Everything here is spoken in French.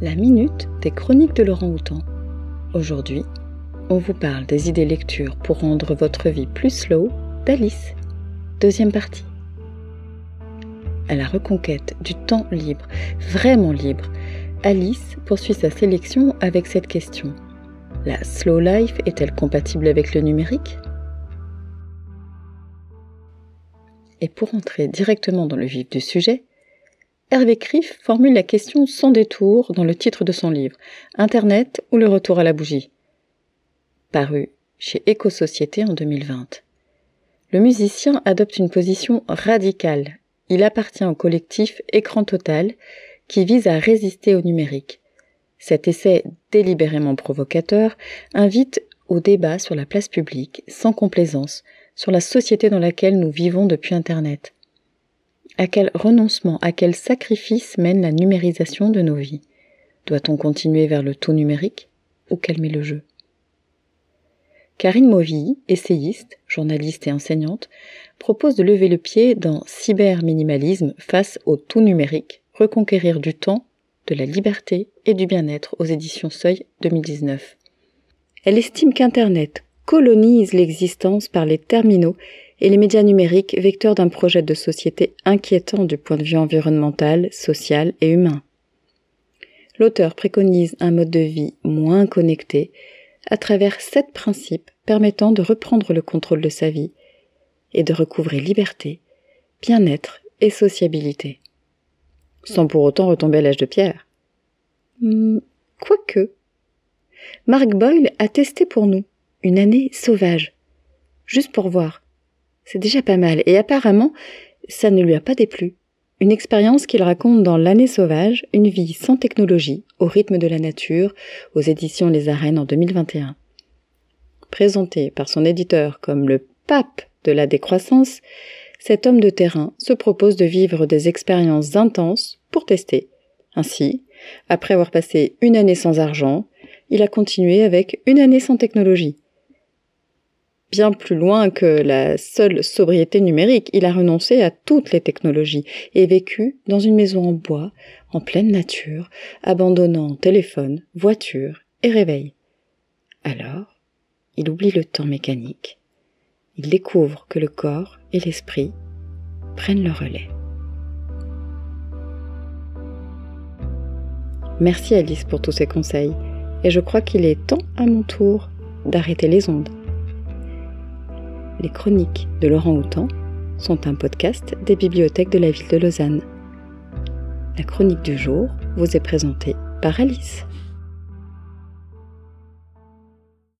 la minute des chroniques de Laurent Houtan. Aujourd'hui, on vous parle des idées lectures pour rendre votre vie plus slow d'Alice. Deuxième partie. À la reconquête du temps libre, vraiment libre, Alice poursuit sa sélection avec cette question. La slow life est-elle compatible avec le numérique? Et pour entrer directement dans le vif du sujet, Hervé Criff formule la question sans détour dans le titre de son livre Internet ou le retour à la bougie? Paru chez Éco-Société en 2020. Le musicien adopte une position radicale. Il appartient au collectif Écran Total qui vise à résister au numérique. Cet essai délibérément provocateur invite au débat sur la place publique, sans complaisance, sur la société dans laquelle nous vivons depuis Internet. À quel renoncement, à quel sacrifice mène la numérisation de nos vies? Doit-on continuer vers le tout numérique ou calmer le jeu? Karine Mauvy, essayiste, journaliste et enseignante, propose de lever le pied dans Cyberminimalisme face au tout numérique, reconquérir du temps, de la liberté et du bien-être aux éditions Seuil 2019. Elle estime qu'Internet colonise l'existence par les terminaux et les médias numériques vecteurs d'un projet de société inquiétant du point de vue environnemental, social et humain. L'auteur préconise un mode de vie moins connecté à travers sept principes permettant de reprendre le contrôle de sa vie et de recouvrer liberté, bien-être et sociabilité. Sans pour autant retomber à l'âge de pierre. Hmm, quoique. Mark Boyle a testé pour nous une année sauvage, juste pour voir. C'est déjà pas mal, et apparemment, ça ne lui a pas déplu. Une expérience qu'il raconte dans L'année sauvage, une vie sans technologie, au rythme de la nature, aux éditions Les Arènes en 2021. Présenté par son éditeur comme le pape de la décroissance, cet homme de terrain se propose de vivre des expériences intenses pour tester. Ainsi, après avoir passé une année sans argent, il a continué avec une année sans technologie bien plus loin que la seule sobriété numérique. Il a renoncé à toutes les technologies et vécu dans une maison en bois, en pleine nature, abandonnant téléphone, voiture et réveil. Alors, il oublie le temps mécanique. Il découvre que le corps et l'esprit prennent le relais. Merci Alice pour tous ces conseils, et je crois qu'il est temps à mon tour d'arrêter les ondes. Les chroniques de Laurent Houtan sont un podcast des bibliothèques de la ville de Lausanne. La chronique du jour vous est présentée par Alice.